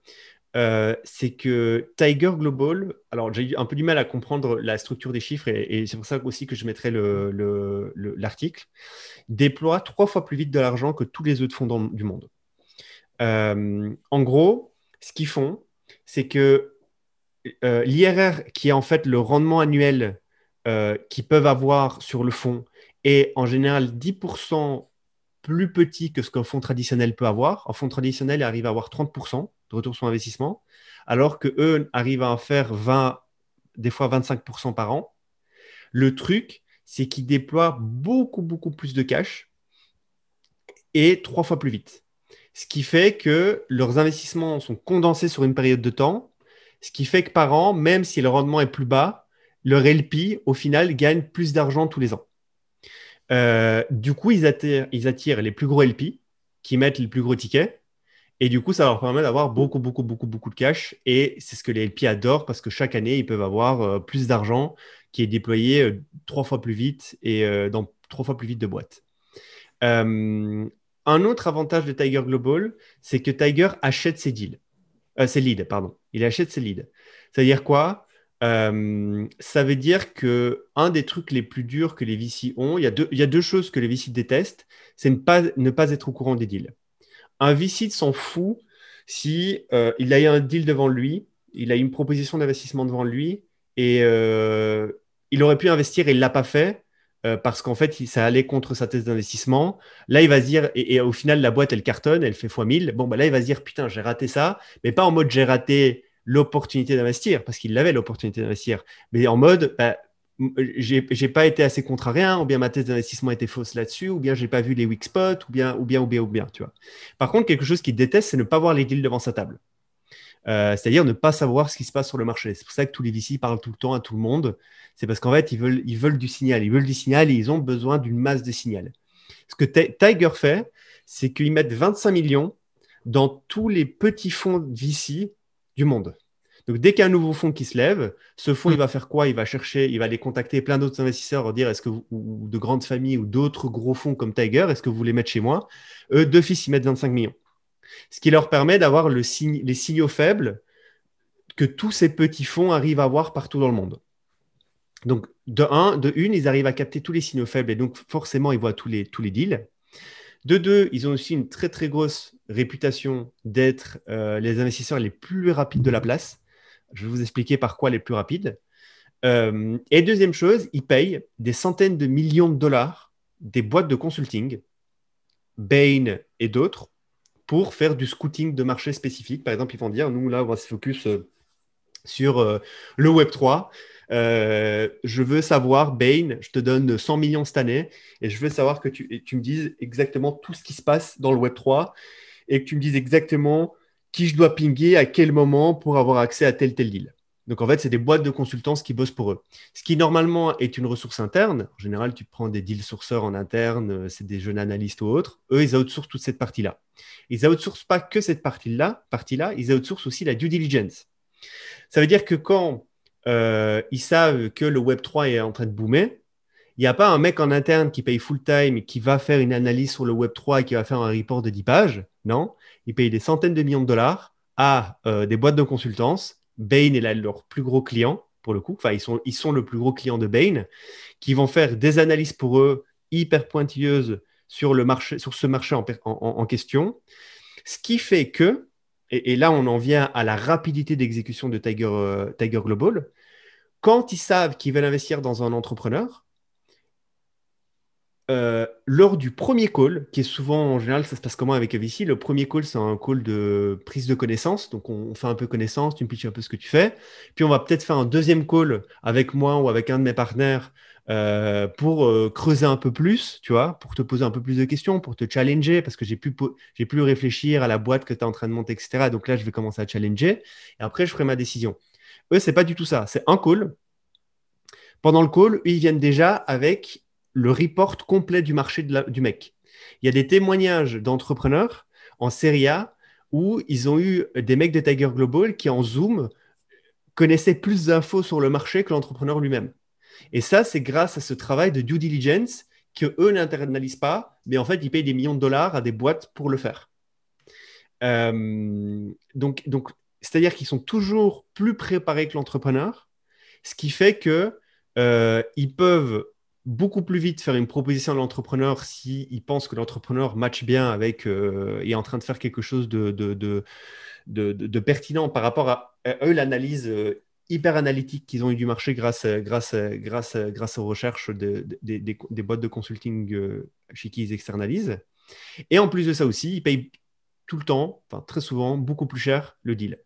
euh, c'est que Tiger Global, alors j'ai eu un peu du mal à comprendre la structure des chiffres et, c'est pour ça aussi que je mettrai l'article, le, déploie trois fois plus vite de l'argent que tous les autres fonds du monde. Euh, en gros, ce qu'ils font, c'est que l'IRR, qui est en fait le rendement annuel qu'ils peuvent avoir sur le fonds, est en général 10% plus petit que ce qu'un fonds traditionnel peut avoir. Un fonds traditionnel arrive à avoir 30% de retour sur investissement, alors que eux arrivent à en faire 20, des fois 25% par an. Le truc, c'est qu'ils déploient beaucoup, beaucoup plus de cash et trois fois plus vite. Ce qui fait que leurs investissements sont condensés sur une période de temps, ce qui fait que par an, même si le rendement est plus bas, leur LP, au final, gagne plus d'argent tous les ans. Euh, du coup, ils attirent, les plus gros LP qui mettent les plus gros tickets. Et du coup, ça leur permet d'avoir beaucoup, beaucoup, beaucoup, beaucoup de cash. Et c'est ce que les LP adorent parce que chaque année, ils peuvent avoir euh, plus d'argent qui est déployé euh, trois fois plus vite et dans trois fois plus vite de boîtes. un autre avantage de Tiger Global, c'est que Tiger achète ses deals, achète ses leads. C'est-à-dire quoi? Euh, ça veut dire que un des trucs les plus durs que les VC ont, il y a deux, choses que les VC détestent, c'est ne pas, ne pas être au courant des deals. Un VC s'en fout si euh, il a eu un deal devant lui, il a eu une proposition d'investissement devant lui et euh, il aurait pu investir et il l'a pas fait parce qu'en fait, ça allait contre sa thèse d'investissement. Là, il va se dire, et, au final, la boîte, elle cartonne, elle fait x1000. Bon, bah là, il va se dire, putain, j'ai raté ça, mais pas en mode j'ai raté l'opportunité d'investir, parce qu'il avait l'opportunité d'investir, mais en mode, bah, j'ai pas été assez contrarié, hein, ou bien ma thèse d'investissement était fausse là-dessus, ou bien j'ai pas vu les weak spots, ou bien, ou bien, ou bien, ou bien, tu vois. Par contre, quelque chose qu'il déteste, c'est ne pas voir les deals devant sa table. Euh, c'est-à-dire ne pas savoir ce qui se passe sur le marché. C'est pour ça que tous les VC parlent tout le temps à tout le monde. C'est parce qu'en fait, ils veulent, ils veulent du signal. Ils veulent du signal et ils ont besoin d'une masse de signal. Ce que Tiger fait, c'est qu'ils mettent 25 millions dans tous les petits fonds VC du monde. Donc, dès qu'il y a un nouveau fonds qui se lève, ce fonds, il mm. va faire quoi? Il va chercher, il va aller contacter plein d'autres investisseurs, dire est-ce que ou de grandes familles ou d'autres gros fonds comme Tiger, est-ce que vous voulez mettre chez moi? Eux, deux fils, ils mettent 25 millions. Ce qui leur permet d'avoir le les signaux faibles que tous ces petits fonds arrivent à voir partout dans le monde. Donc, de un, de une, ils arrivent à capter tous les signaux faibles et donc forcément, ils voient tous les, tous les deals. De deux, ils ont aussi une très très grosse réputation d'être euh, les investisseurs les plus rapides de la place. Je vais vous expliquer par quoi les plus rapides. Euh, et deuxième chose, ils payent des centaines de millions de dollars des boîtes de consulting, Bain et d'autres, pour faire du scouting de marché spécifique. Par exemple, ils vont dire, nous, là, on va se focus euh, sur le Web 3. Je veux savoir, Bain, je te donne 100 millions cette année et je veux savoir que tu, me dises exactement tout ce qui se passe dans le Web 3 et que tu me dises exactement qui je dois pinguer à quel moment pour avoir accès à tel tel deal. Donc en fait, c'est des boîtes de consultants qui bossent pour eux. Ce qui normalement est une ressource interne. En général, tu prends des deal sourceurs en interne, euh, c'est des jeunes analystes ou autres. Eux, ils outsourcent toute cette partie-là. Ils outsourcent pas que cette partie-là, partie-là, ils outsourcent aussi la due diligence. Ça veut dire que quand euh, ils savent que le Web 3 est en train de boomer, il n'y a pas un mec en interne qui paye full time et qui va faire une analyse sur le Web 3 et qui va faire un report de 10 pages? Non, ils payent des centaines de millions de dollars à euh, des boîtes de consultance Bain est leur plus gros client, pour le coup. Enfin, ils sont, ils sont le plus gros client de Bain, qui vont faire des analyses pour eux hyper pointilleuses sur, le marché, sur ce marché en, question. Ce qui fait que, et, là on en vient à la rapidité d'exécution de Tiger, euh, Global, quand ils savent qu'ils veulent investir dans un entrepreneur, euh, lors du premier call, qui est souvent en général, ça se passe comment avec VC Le premier call, c'est un call de prise de connaissance. Donc, on, fait un peu connaissance, tu me pitches un peu ce que tu fais. Puis, on va peut-être faire un deuxième call avec moi ou avec un de mes partenaires euh, pour euh, creuser un peu plus, tu vois, pour te poser un peu plus de questions, pour te challenger, parce que j'ai pu, j'ai pu réfléchir à la boîte que tu es en train de monter, etc. Donc là, je vais commencer à challenger. Et après, je ferai ma décision. Eux, c'est pas du tout ça. C'est un call. Pendant le call, ils viennent déjà avec le report complet du marché du mec. Il y a des témoignages d'entrepreneurs en Serie A où ils ont eu des mecs de Tiger Global qui en Zoom connaissaient plus d'infos sur le marché que l'entrepreneur lui-même. Et ça, c'est grâce à ce travail de due diligence que eux n'internalisent pas, mais en fait, ils payent des millions de dollars à des boîtes pour le faire. Euh, donc, donc c'est-à-dire qu'ils sont toujours plus préparés que l'entrepreneur, ce qui fait que euh, ils peuvent beaucoup plus vite faire une proposition à l'entrepreneur s'il il pense que l'entrepreneur match bien avec euh, et est en train de faire quelque chose de, de, de, pertinent par rapport à, eux, l'analyse euh, hyper analytique qu'ils ont eu du marché grâce, grâce, grâce, grâce aux recherches des boîtes de consulting euh, chez qui ils externalisent. Et en plus de ça aussi, ils payent tout le temps, enfin très souvent, beaucoup plus cher le deal.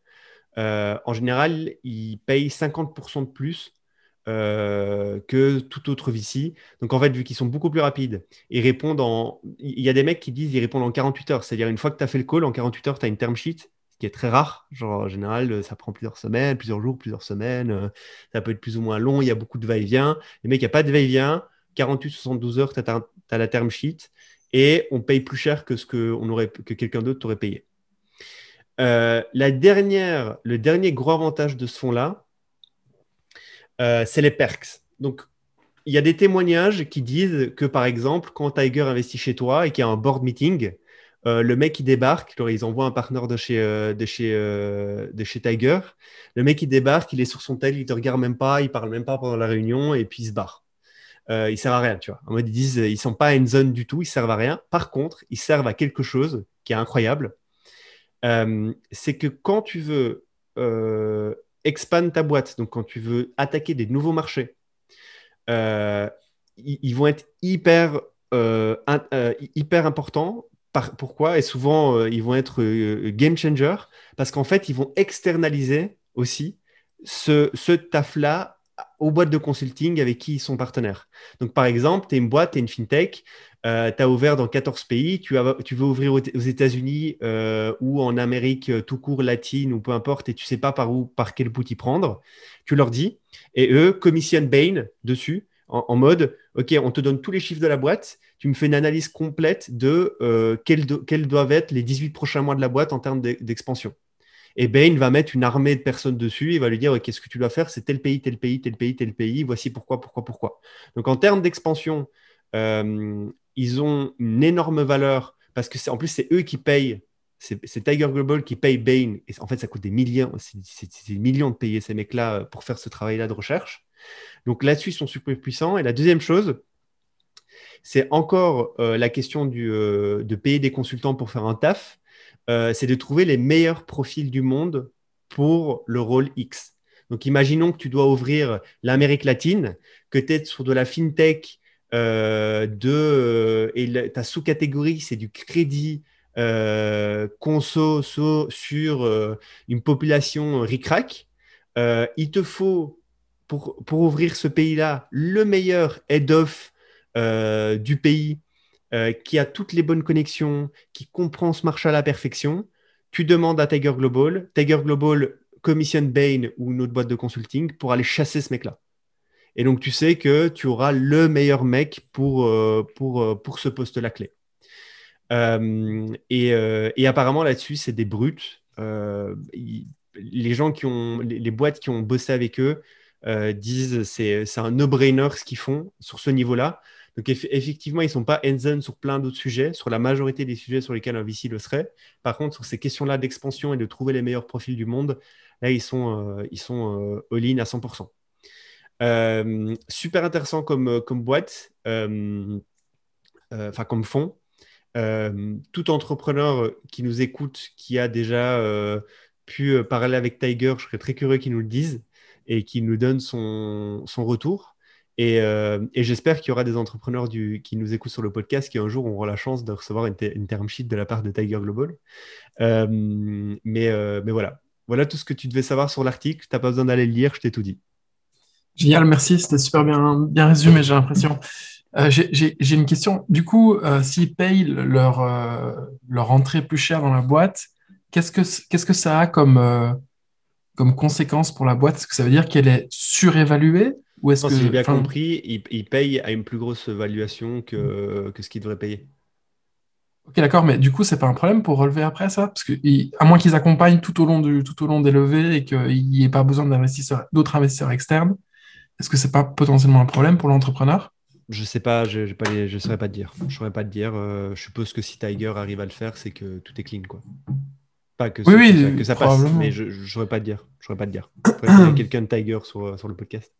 en général, ils payent 50% de plus euh, que tout autre VC. Donc en fait, vu qu'ils sont beaucoup plus rapides, ils répondent en... Il y a des mecs qui disent ils répondent en 48 heures. C'est-à-dire une fois que tu as fait le call, en 48 heures, tu as une term sheet, qui est très rare. Genre en général, ça prend plusieurs semaines, plusieurs jours, plusieurs semaines. Euh, ça peut être plus ou moins long, il y a beaucoup de va-et-vient. Les mecs, il n'y a pas de va-et-vient. 48-72 heures, tu as, la term sheet et on paye plus cher que ce que, que quelqu'un d'autre t'aurait payé. Euh, la dernière, le dernier gros avantage de ce fonds-là, euh, c'est les perks. Donc, il y a des témoignages qui disent que, par exemple, quand Tiger investit chez toi et qu'il y a un board meeting, euh, le mec qui débarque, ils envoient un partenaire de chez, euh, de, chez, Tiger. Le mec qui débarque, il est sur son tel, il te regarde même pas, il parle même pas pendant la réunion et puis il se barre. Euh, ils servent à rien, tu vois. En mode, ils disent, ils sont pas une zone du tout, ils servent à rien. Par contre, ils servent à quelque chose qui est incroyable. c'est que quand tu veux expand ta boîte, donc quand tu veux attaquer des nouveaux marchés, euh, ils, vont être hyper, euh, euh, hyper pourquoi Et souvent, ils vont être game changer parce qu'en fait, ils vont externaliser aussi ce, ce taf-là aux boîtes de consulting avec qui ils sont partenaires. Donc, par exemple, tu es une boîte, tu es une fintech, euh, tu as ouvert dans 14 pays, tu, tu veux ouvrir aux, États-Unis euh, ou en Amérique euh, tout court latine ou peu importe, et tu sais pas par où, par quel bout y prendre, tu leur dis, et eux commissionnent Bain dessus en, mode, OK, on te donne tous les chiffres de la boîte, tu me fais une analyse complète de quels, quels, doivent être les 18 prochains mois de la boîte en termes d'expansion. Et Bain va mettre une armée de personnes dessus, il va lui dire, qu'est-ce que tu dois faire, c'est tel pays, tel pays, tel pays, tel pays, voici pourquoi, pourquoi, pourquoi. Donc en termes d'expansion, ils ont une énorme valeur parce que en plus c'est eux qui payent. C'est Tiger Global qui paye Bain. Et en fait, ça coûte des millions, c'est des millions de payer ces mecs-là euh, pour faire ce travail-là de recherche. Donc là-dessus, ils sont super puissants. Et la deuxième chose, c'est encore la question du, de payer des consultants pour faire un taf. c'est de trouver les meilleurs profils du monde pour le rôle X. Donc, imaginons que tu dois ouvrir l'Amérique latine, que tu es sur de la fintech euh, de, euh, et ta sous-catégorie, c'est du crédit euh, conso sur une population ric-rac. il te faut, pour, pour ouvrir ce pays-là, le meilleur head-off du pays qui a toutes les bonnes connexions, qui comprend ce marché à la perfection. Tu demandes à Tiger Global. Tiger Global commission Bain ou une autre boîte de consulting pour aller chasser ce mec-là. Et donc, tu sais que tu auras le meilleur mec pour, euh, pour, euh, pour ce poste-là clé. Euh, et, et, apparemment, là-dessus, c'est des brutes. les gens qui ont, les, boîtes qui ont bossé avec eux disent c'est un no-brainer ce qu'ils font sur ce niveau-là. Donc effectivement, ils ne sont pas hands-on sur plein d'autres sujets, sur la majorité des sujets sur lesquels un VC le serait. Par contre, sur ces questions-là d'expansion et de trouver les meilleurs profils du monde, là, ils sont, ils sont all-in à 100%. Euh, super intéressant comme, euh, comme boîte, euh, enfin comme fond. tout entrepreneur qui nous écoute, qui a déjà pu parler avec Tiger, je serais très curieux qu'il nous le dise et qu'il nous donne son, son retour. Et, et j'espère qu'il y aura des entrepreneurs qui nous écoutent sur le podcast qui un jour auront la chance de recevoir une, une term sheet de la part de Tiger Global. mais, mais voilà. Voilà tout ce que tu devais savoir sur l'article. Tu n'as pas besoin d'aller le lire, je t'ai tout dit. Génial, merci. C'était super bien, bien résumé, j'ai l'impression. Euh, j'ai une question. Du coup, euh, s'ils payent leur, euh, leur entrée plus chère dans la boîte, qu'est-ce que, qu'est-ce que ça a comme, comme conséquence pour la boîte? Est-ce que ça veut dire qu'elle est surévaluée ou est-ce que, Si j'ai bien compris, ils, ils, payent à une plus grosse valuation que, que ce qu'ils devraient payer. Ok, d'accord, mais du coup, c'est pas un problème pour relever après ça? Parce que, à moins qu'ils accompagnent tout au long, du, tout au long des levées et qu'il n'y ait pas besoin d'autres investisseurs externes, est-ce que c'est pas potentiellement un problème pour l'entrepreneur? Je sais pas, je ne saurais pas te dire. Je saurais pas te dire. Euh, je suppose que si Tiger arrive à le faire, c'est que tout est clean, quoi. Pas que, oui, ça, passe, mais je ne saurais pas te dire. Je pas te dire. Il quelqu'un de Tiger sur, sur le podcast.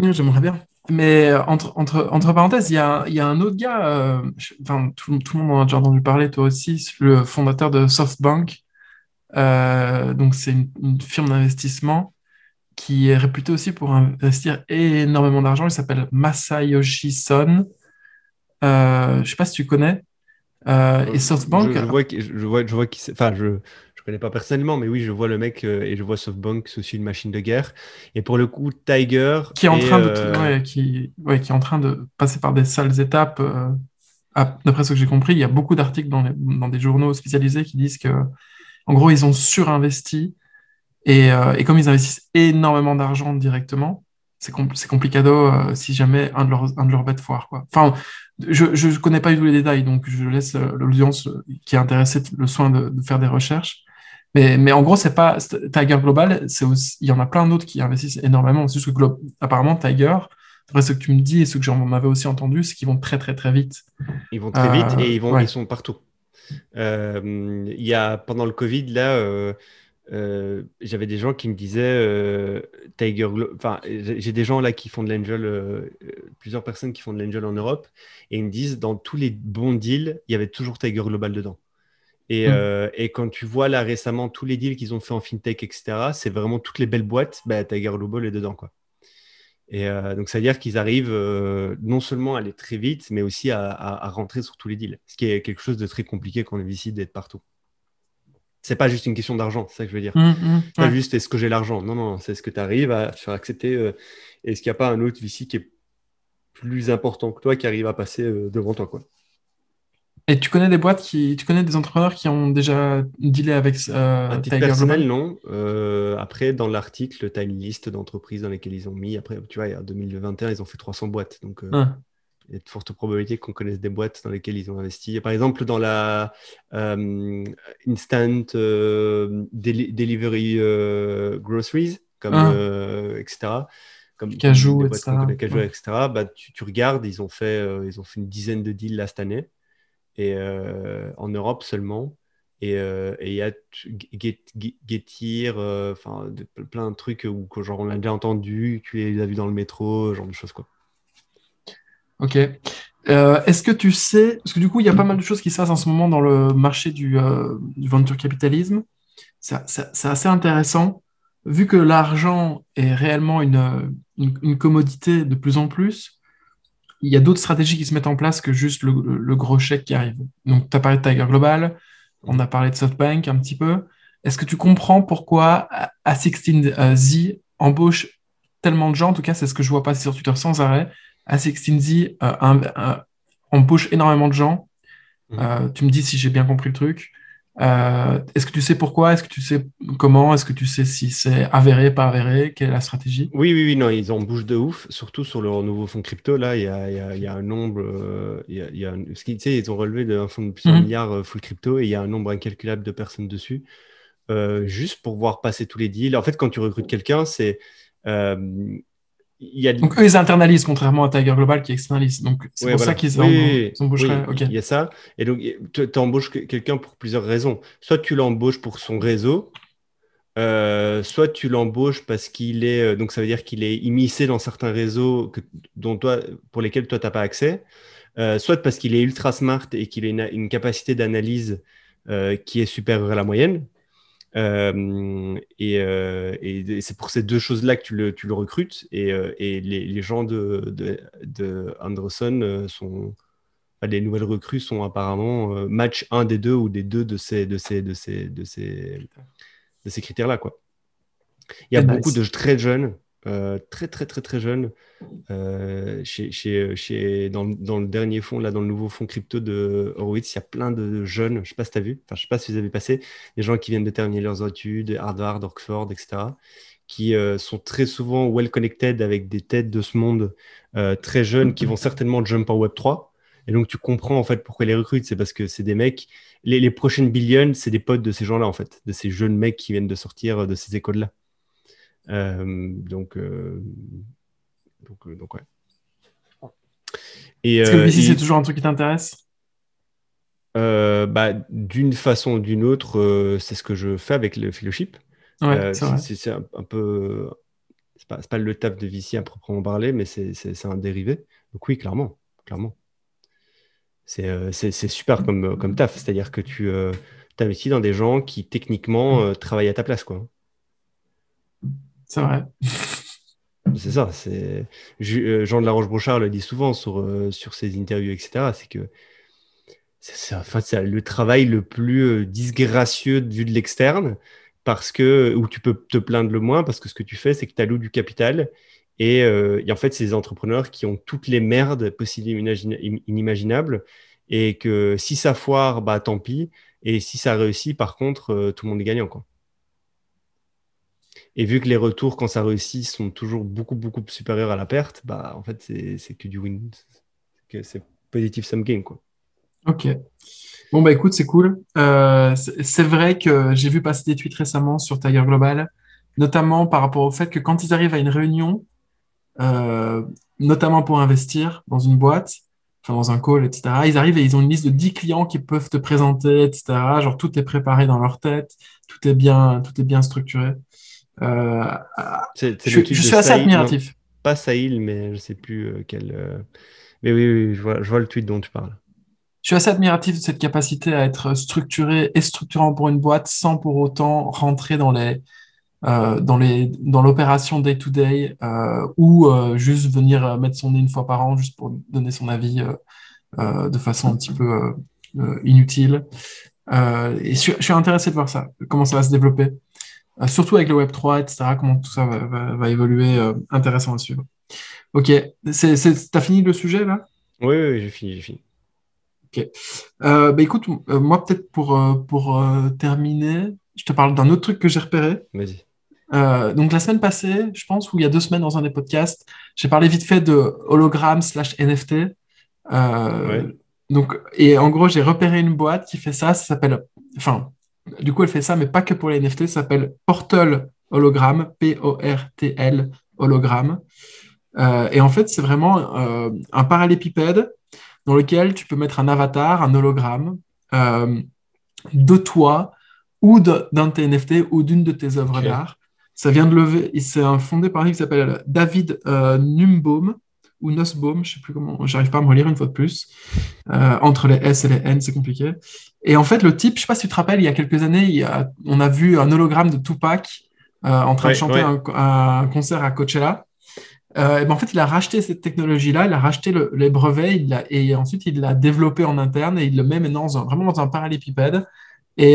J'aimerais bien. Mais euh, entre, entre, entre parenthèses, il y a, y a, un autre gars, euh, enfin, tout, tout, le monde en a déjà entendu parler, toi aussi, le fondateur de SoftBank. donc, c'est une, firme d'investissement qui est réputé aussi pour investir énormément d'argent. Il s'appelle Masayoshi Son. Euh, je ne sais pas si tu connais. Euh, et SoftBank. Je, vois, je vois, je vois qui Enfin, je ne connais pas personnellement, mais oui, je vois le mec euh, et je vois SoftBank, c'est aussi une machine de guerre. Et pour le coup, Tiger. Qui est en, train, de, qui, ouais, qui est en train de passer par des sales étapes. D'après ce que j'ai compris, il y a beaucoup d'articles dans, dans, des journaux spécialisés qui disent que, en gros, ils ont surinvesti euh, et, comme ils investissent énormément d'argent directement, c'est complicado euh, si jamais un de leurs, un de leurs bêtes foire. Quoi. Enfin, je ne connais pas du tout les détails, donc je laisse euh, l'audience qui est intéressée le soin de, faire des recherches. Mais, mais en gros, c'est pas Tiger Global, c'est il y en a plein d'autres qui investissent énormément. C'est juste que apparemment, Tiger, après ce que tu me dis et ce que j'en avais aussi entendu, c'est qu'ils vont très très très vite. Ils vont très vite et ils, vont, ils sont partout. Il y a, pendant le Covid, là, euh, j'avais des gens qui me disaient euh, Tiger enfin j'ai des gens là qui font de l'angel euh, plusieurs personnes qui font de l'angel en Europe et ils me disent dans tous les bons deals il y avait toujours Tiger Global dedans. Et, hmm. et quand tu vois là récemment tous les deals qu'ils ont fait en fintech etc c'est vraiment toutes les belles boîtes bah, Tiger Global est dedans quoi. Et donc ça veut dire qu'ils arrivent non seulement à aller très vite mais aussi à, à, rentrer sur tous les deals ce qui est quelque chose de très compliqué quand on décide d'être partout c'est pas juste une question d'argent, c'est ça que je veux dire. Mmh, mmh, pas juste est-ce que j'ai l'argent? Non, non, c'est ce que tu arrives à faire accepter. Euh, est-ce qu'il n'y a pas un autre VC qui est plus important que toi qui arrive à passer euh, devant toi quoi? Et tu connais des boîtes qui, tu connais des entrepreneurs qui ont déjà dealé avec euh, à titre personnel, non. Euh, après, dans l'article, tu as une liste d'entreprises dans lesquelles ils ont mis. Après, tu vois, en 2021, ils ont fait 300 boîtes. Donc, ah il y a de fortes probabilités qu'on connaisse des boîtes dans lesquelles ils ont investi. Par exemple, dans la euh, instant euh, delivery euh, groceries, comme, ah. etc. Comme Cajou, etc. Cajou, etc. Bah, tu, tu, regardes, ils ont, fait, ils ont fait une dizaine de deals là cette année, et en Europe seulement. Et il y a Getir, enfin plein de trucs où genre, on l'a déjà entendu, tu les as vus dans le métro, genre de choses quoi. Ok. Est-ce que tu sais, parce que du coup, il y a pas mal de choses qui se passent en ce moment dans le marché du, du venture capitalisme. C'est assez intéressant, vu que l'argent est réellement une, une, commodité de plus en plus. Il y a d'autres stratégies qui se mettent en place que juste le, le gros chèque qui arrive. Donc, tu as parlé de Tiger Global, on a parlé de SoftBank un petit peu. Est-ce que tu comprends pourquoi A16Z embauche tellement de gens? En tout cas, c'est ce que je vois passer sur Twitter sans arrêt. A16Z euh, embauche énormément de gens. Mmh. Euh, tu me dis si j'ai bien compris le truc. Euh, est-ce que tu sais pourquoi? Est-ce que tu sais comment? Est-ce que tu sais si c'est avéré, pas avéré? Quelle est la stratégie? Oui, oui, oui, non, ils embauchent de ouf, surtout sur leur nouveau fonds crypto. Là, il y a, il y a, un nombre, il y a, tu sais, ils ont relevé de, un fonds de plusieurs mmh. milliards full crypto et il y a un nombre incalculable de personnes dessus. Euh, juste pour voir passer tous les deals. En fait, quand tu recrutes quelqu'un, c'est. Euh, y a... Donc, eux, ils internalisent, contrairement à Tiger Global qui externalise. Donc, c'est pour ça qu'ils oui, embaucheraient. Il y a ça. Et donc, tu embauches quelqu'un pour plusieurs raisons. Soit tu l'embauches pour son réseau, euh, soit tu l'embauches parce qu'il est. Donc, ça veut dire qu'il est immiscé dans certains réseaux que, dont toi, pour lesquels toi, tu n'as pas accès. soit parce qu'il est ultra smart et qu'il a une, une capacité d'analyse qui est supérieure à la moyenne. Euh, euh, et, c'est pour ces deux choses-là que tu le, tu le recrutes. Et, euh, et les, les, gens de, de, de Anderson sont. les nouvelles recrues sont apparemment match un des deux ou des deux de ces, de ces, de ces, de ces, de ces critères-là. Quoi. Il y a beaucoup de très jeunes euh, très très très très jeune euh, chez, chez, chez, dans, dans, le dernier fonds, là, dans le nouveau fonds crypto de Horowitz, il y a plein de jeunes, je ne sais pas si tu as vu, enfin, je sais pas si vous avez passé, des gens qui viennent de terminer leurs études, Harvard, Oxford, etc., qui euh, sont très souvent well connected avec des têtes de ce monde très jeunes qui vont certainement jump en Web3. Et donc, tu comprends en fait pourquoi les recrutent. C'est parce que c'est des mecs, les, les prochaines billions, c'est des potes de ces gens-là, en fait, de ces jeunes mecs qui viennent de sortir de ces écoles-là. Euh, donc, euh, donc, euh, donc, ouais. Est-ce que c'est toujours un truc qui t'intéresse? Bah, D'une façon ou d'une autre, c'est ce que je fais avec le fellowship. Ouais, c'est un, un, peu. C'est pas, pas, le taf de VC à proprement parler, mais c'est un dérivé. Donc, oui, clairement. clairement. C'est super comme, comme taf. C'est-à-dire que tu euh, t'investis dans des gens qui, techniquement, travaillent à ta place. Quoi. C'est vrai. C'est ça. C'est euh, Jean de la Roche-Brochard le dit souvent sur, euh, sur ses interviews, etc. C'est que c'est enfin, le travail le plus euh, disgracieux vu de l'externe, parce que où tu peux te plaindre le moins, parce que ce que tu fais, c'est que tu alloues du capital. Et, en fait, c'est des entrepreneurs qui ont toutes les merdes possibles et inimaginables. Et que si ça foire, bah tant pis. Et si ça réussit, par contre, tout le monde est gagnant. Quoi. Et vu que les retours, quand ça réussit, sont toujours beaucoup, beaucoup supérieurs à la perte, bah, en fait, c'est que du win. C'est positif sum gain, quoi. Ok. Bon, bah écoute, c'est cool. Euh, c'est vrai que j'ai vu passer des tweets récemment sur Tiger Global, notamment par rapport au fait que quand ils arrivent à une réunion, euh, notamment pour investir dans une boîte, enfin dans un call, etc., ils arrivent et ils ont une liste de 10 clients qui peuvent te présenter, etc. Genre tout est préparé dans leur tête, tout est bien, tout est bien structuré. Euh, je, suis assez admiratif. pas Sahil, mais je sais plus euh, quel. Euh, mais oui, je, vois, le tweet dont tu parles. Je suis assez admiratif de cette capacité à être structuré et structurant pour une boîte sans pour autant rentrer dans les, dans les, dans l'opération day to day ou juste venir mettre son nez une fois par an juste pour donner son avis de façon un petit peu inutile. et je, suis intéressé de voir ça, comment ça va se développer. Euh, surtout avec le Web 3, etc., comment tout ça va, évoluer, euh, intéressant à suivre. Ok, t'as fini le sujet là? Oui, oui, j'ai fini, j'ai fini. Ok. Euh, bah, écoute, moi peut-être pour, pour terminer, je te parle d'un autre truc que j'ai repéré. Vas-y. donc la semaine passée, je pense, ou il y a deux semaines dans un des podcasts, j'ai parlé vite fait de hologramme slash NFT. Donc, et en gros, j'ai repéré une boîte qui fait ça, ça s'appelle, enfin, du coup, elle fait ça, mais pas que pour les NFT. Ça s'appelle Portal Hologram, P-O-R-T-L Hologram. Euh, et en fait, c'est vraiment euh, un parallépipède dans lequel tu peux mettre un avatar, un hologramme euh, de toi ou d'un de tes NFT ou d'une de tes œuvres d'art. Ça vient de lever, c'est un fondé par un qui s'appelle David Numbaum ou Nussbaum, je sais plus comment, j'arrive pas à me relire une fois de plus. Entre les S et les N, c'est compliqué. Et en fait, le type, je sais pas si tu te rappelles, il y a quelques années, on a vu un hologramme de Tupac euh, en train de chanter un, concert à Coachella. Euh, et ben en fait, il a racheté cette technologie-là, il a racheté les brevets, il et ensuite il l'a développé en interne et il le met maintenant vraiment dans un parallépipède. Et,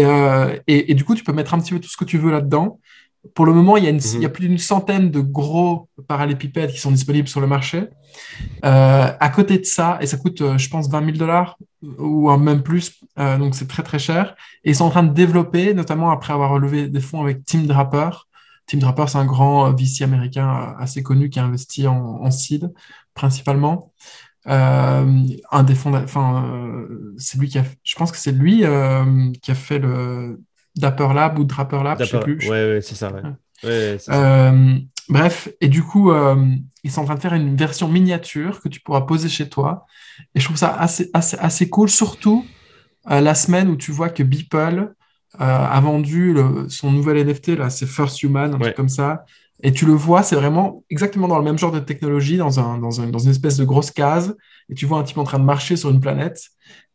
et, et, du coup, tu peux mettre un petit peu tout ce que tu veux là-dedans. Pour le moment, il y a, mhm. plus d'une centaine de gros parallépipèdes qui sont disponibles sur le marché. Euh, à côté de ça, et ça coûte, euh, je pense, 20 000 dollars ou même plus, euh, donc c'est très très cher. Et ils sont en train de développer, notamment après avoir relevé des fonds avec Tim Draper. Tim Draper, c'est un grand VC américain assez connu qui a investi en, seed principalement. un des fonds, enfin, c'est lui qui a, je pense que c'est lui qui a fait le Dapper Lab ou Draper Lab, je sais plus. Ouais, c'est ça. Euh, bref, et du coup, euh, ils sont en train de faire une version miniature que tu pourras poser chez toi. Et je trouve ça assez, assez, assez cool, surtout euh, la semaine où tu vois que Beeple a vendu son nouvel NFT, là, c'est First Human, un truc comme ça. Et tu le vois, c'est vraiment exactement dans le même genre de technologie, dans, un, dans, un, dans, une espèce de grosse case. Et tu vois un type en train de marcher sur une planète.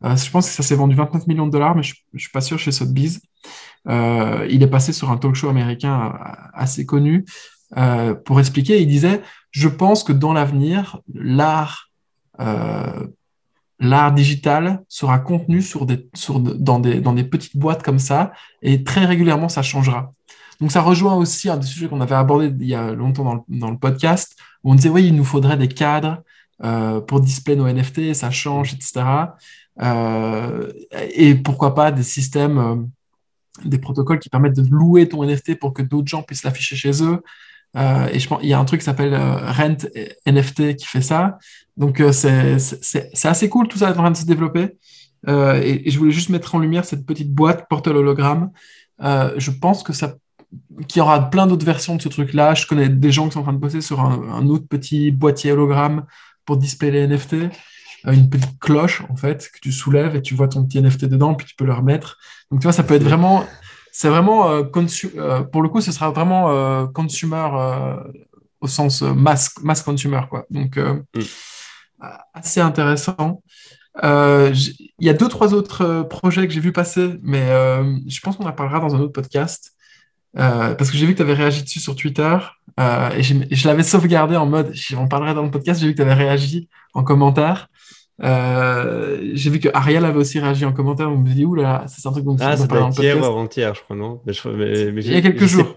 je pense que ça s'est vendu 29 millions de dollars, mais je ne suis pas sûr chez Sotheby's. Euh, il est passé sur un talk show américain assez connu euh, pour expliquer. Il disait Je pense que dans l'avenir, l'art. Euh, l'art digital sera contenu sur dans, des, petites boîtes comme ça, et très régulièrement, ça changera. Donc ça rejoint aussi un des sujets qu'on avait abordé il y a longtemps dans le, podcast, où on disait, oui, il nous faudrait des cadres euh, pour display nos NFT, ça change, etc. Euh, et pourquoi pas des systèmes des protocoles qui permettent de louer ton NFT pour que d'autres gens puissent l'afficher chez eux. Euh, et je pense il y a un truc qui s'appelle euh, Rent NFT qui fait ça. Donc euh, c'est assez cool, tout ça est en train de se développer. Et, je voulais juste mettre en lumière cette petite boîte portal hologramme. je pense que ça qu'il y aura plein d'autres versions de ce truc-là. Je connais des gens qui sont en train de bosser sur un, autre petit boîtier hologramme pour displayer les NFT. Une petite cloche, en fait, que tu soulèves et tu vois ton petit NFT dedans, puis tu peux le remettre. Donc, tu vois, ça peut être vraiment. C'est vraiment. Euh, euh, pour le coup, ce sera vraiment euh, consumer au sens mass, mass consumer, quoi. Donc, mm. assez intéressant. Il y a deux, trois autres projets que j'ai vu passer, mais je pense qu'on en parlera dans un autre podcast. parce que j'ai vu que tu avais réagi dessus sur Twitter et, je l'avais sauvegardé en mode, on parlerait dans le podcast, j'ai vu que tu avais réagi en commentaire. Euh, j'ai vu que Ariel avait aussi réagi en commentaire. On me dit, ouh là, c'est un truc dont ah, c'est pas hier ou avant-hier, je crois, non? Il y a quelques jours.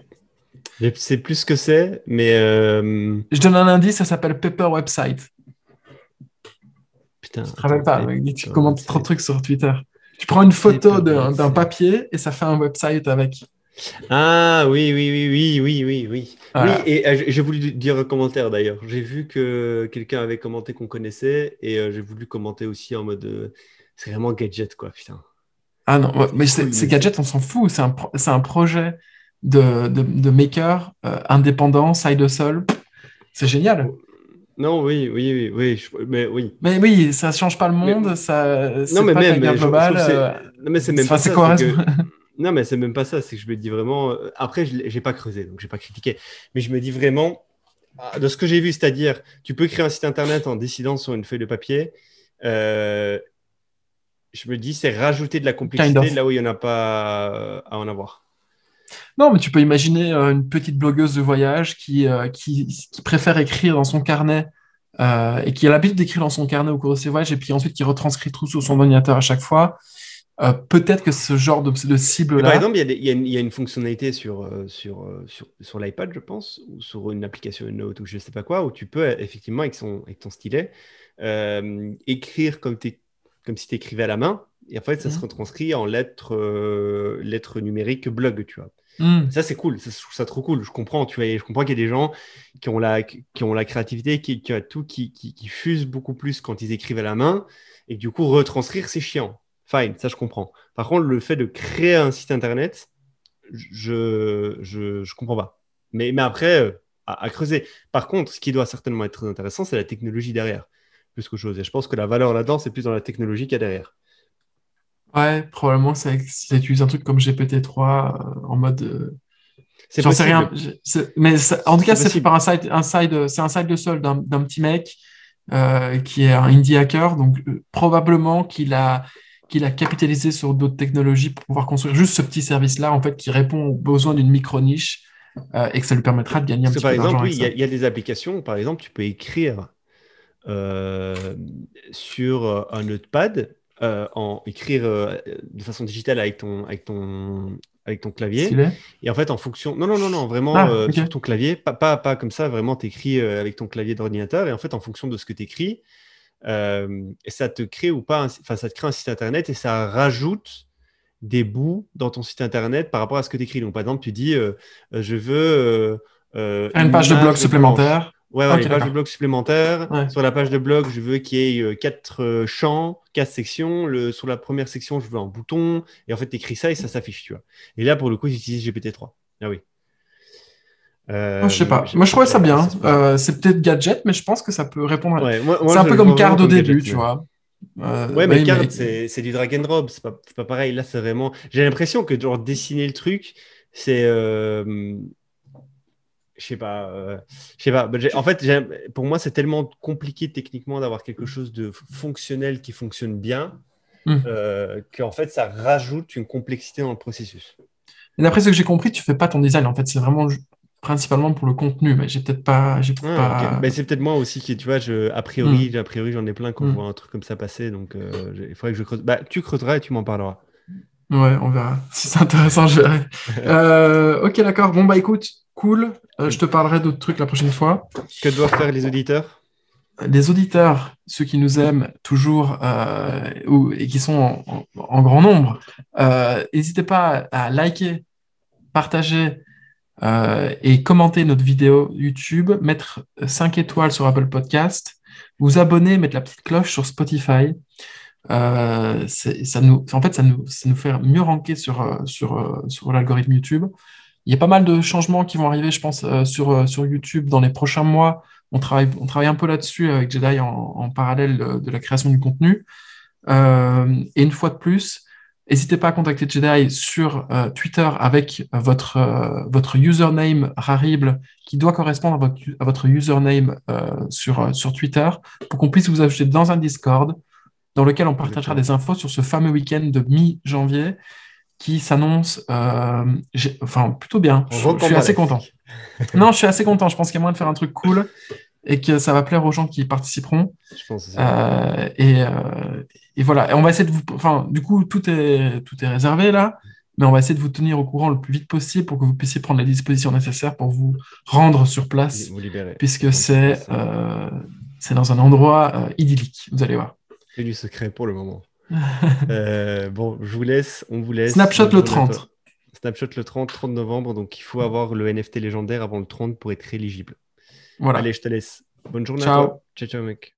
Je sais plus ce que c'est, mais. Euh... Je donne un indice, ça s'appelle Paper Website. Putain. Je ne rappelle pas, tu commentes trop de trucs sur Twitter. Tu prends une photo d'un papier et ça fait un website avec. Ah oui, oui, oui, oui, oui, oui, oui. Oui, et euh, j'ai voulu dire un commentaire d'ailleurs. J'ai vu que quelqu'un avait commenté qu'on connaissait et euh, j'ai voulu commenter aussi en mode euh, c'est vraiment gadget quoi, putain. Ah non, mais ces gadgets, on s'en fout. C'est un, un, projet de, de, de maker indépendant, side hustle. C'est génial. Non, oui, oui, oui, oui, mais oui. Mais oui, ça change pas le monde, ça. Non, mais pas même, mais global, Non, mais c'est même pas ça. Non, mais c'est même pas ça. C'est que je me dis vraiment. Euh, après, je n'ai pas creusé, donc je n'ai pas critiqué. Mais je me dis vraiment, ah, de ce que j'ai vu, c'est-à-dire, tu peux créer un site internet en décidant sur une feuille de papier. Euh, je me dis, c'est rajouter de la complexité là où il n'y en a pas à en avoir. Non, mais tu peux imaginer euh, une petite blogueuse de voyage qui, qui, qui, préfère écrire dans son carnet et qui a l'habitude d'écrire dans son carnet au cours de ses voyages et puis ensuite qui retranscrit tout sur son ordinateur à chaque fois. Euh, peut-être que ce genre de, cible-là. Par exemple, il y, a une fonctionnalité sur, euh, sur, euh, sur, sur l'iPad, je pense, ou sur une application une Note ou je ne sais pas quoi, où tu peux effectivement, avec, son, avec ton stylet, écrire comme, comme si tu écrivais à la main. Et en fait, ça se mhm. retranscrit en lettres, lettres numériques blog, tu vois. Hmm. Ça, c'est cool. Ça, je trouve ça trop cool. Je comprends, tu vois. Je comprends qu'il y a des gens qui ont la, qui ont la créativité, qui, qui ont tout, qui, qui, qui fusent beaucoup plus quand ils écrivent à la main. Et du coup, retranscrire, c'est chiant. Fine, ça je comprends. Par contre, le fait de créer un site internet, je je, je comprends pas. Mais, mais après, euh, à, creuser. Par contre, ce qui doit certainement être très intéressant, c'est la technologie derrière, plus qu'autre chose. Et je pense que la valeur là-dedans, c'est plus dans la technologie qu'il y a derrière. Ouais, probablement, ça, utilise un truc comme GPT-3 euh, en mode. Euh, c'est J'en sais rien. mais en tout cas, c'est par un site, un site, c'est un site de sol d'un petit mec qui est un indie hacker, donc probablement qu'il a qu'il a capitalisé sur d'autres technologies pour pouvoir construire juste ce petit service-là, en fait, qui répond aux besoins d'une micro-niche euh, et que ça lui permettra de gagner un petit par peu exemple, oui, il y, a des applications, par exemple, tu peux écrire euh, sur un notepad, euh, en écrire de façon digitale avec ton, avec ton, avec ton clavier. Et en fait, en fonction. Non, non, non, non, vraiment ah, sur ton clavier, pas, pas, pas comme ça, vraiment, tu écris avec ton clavier d'ordinateur. Et en fait, en fonction de ce que tu écris, et ça te crée ou pas, enfin, ça te crée un site internet et ça rajoute des bouts dans ton site internet par rapport à ce que tu écris. Donc, par exemple, tu dis, je veux. une, page de blog supplémentaire. Ouais, une page de blog supplémentaire. Sur la page de blog, je veux qu'il y ait quatre champs, quatre sections. Le, sur la première section, je veux un bouton. Et en fait, tu écris ça et ça s'affiche, tu vois. Et là, pour le coup, j'utilise GPT-3. Ah oui. Euh, je sais pas. Moi, je trouvais ça bien. Euh, c'est peut-être gadget, mais je pense que ça peut répondre. c'est un peu comme Card au début, tu vois. Euh, ouais, mais Card, c'est du drag and drop. C'est pas, pas, pareil. Là, c'est vraiment. J'ai l'impression que genre dessiner le truc, c'est. Je sais pas. Je sais pas. En fait, pour moi, c'est tellement compliqué techniquement d'avoir quelque chose de fonctionnel qui fonctionne bien hmm. qu'en fait, ça rajoute une complexité dans le processus. D'après ce que j'ai compris, tu fais pas ton design. En fait, c'est vraiment principalement pour le contenu, mais j'ai peut-être pas. J'ai ah, c'est peut-être moi aussi qui, tu vois, je, a priori, hmm. a priori, j'en ai plein quand on hmm. voit un truc comme ça passer, donc euh, il faudrait que je creuse. Bah, tu creuseras et tu m'en parleras. Ouais, on verra. Si c'est intéressant, je verrai. Euh, ok, d'accord. Bon, bah écoute, cool. Euh, je te parlerai d'autres trucs la prochaine fois. Que doivent faire les auditeurs? Les auditeurs, ceux qui nous aiment toujours ou, et qui sont en, en grand nombre, n'hésitez pas à liker, partager euh, et commenter notre vidéo YouTube, mettre 5 étoiles sur Apple Podcast, vous abonner, mettre la petite cloche sur Spotify. Euh, ça nous, en fait, ça nous, ça nous fait mieux ranker sur, euh, sur, sur l'algorithme YouTube. Il y a pas mal de changements qui vont arriver, je pense, sur, sur YouTube dans les prochains mois. On travaille, on travaille un peu là-dessus avec Jedi en, en parallèle de, la création du contenu. et une fois de plus, N'hésitez pas à contacter Jedi sur euh, Twitter avec euh, votre, euh, votre username rarible qui doit correspondre à votre, à votre username sur, sur Twitter pour qu'on puisse vous ajouter dans un Discord dans lequel on partagera des infos sur ce fameux week-end de mi-janvier qui s'annonce enfin, plutôt bien. Je, je suis assez content. non, je suis assez content. Je pense qu'il y a moyen de faire un truc cool et que ça va plaire aux gens qui participeront. Je pense et, et, voilà. Et on va essayer de vous. Enfin, du coup, tout est, tout est réservé là, mais on va essayer de vous tenir au courant le plus vite possible pour que vous puissiez prendre les dispositions nécessaires pour vous rendre sur place. Vous libérer. Puisque c'est euh, dans un endroit idyllique, vous allez voir. C'est du secret pour le moment. bon, je vous laisse, on vous laisse. Snapshot le 30. Snapshot le 30, 30 novembre, donc il faut avoir le NFT légendaire avant le 30 pour être éligible. Voilà. Allez, je te laisse. Bonne journée ciao. Ciao, ciao, mec.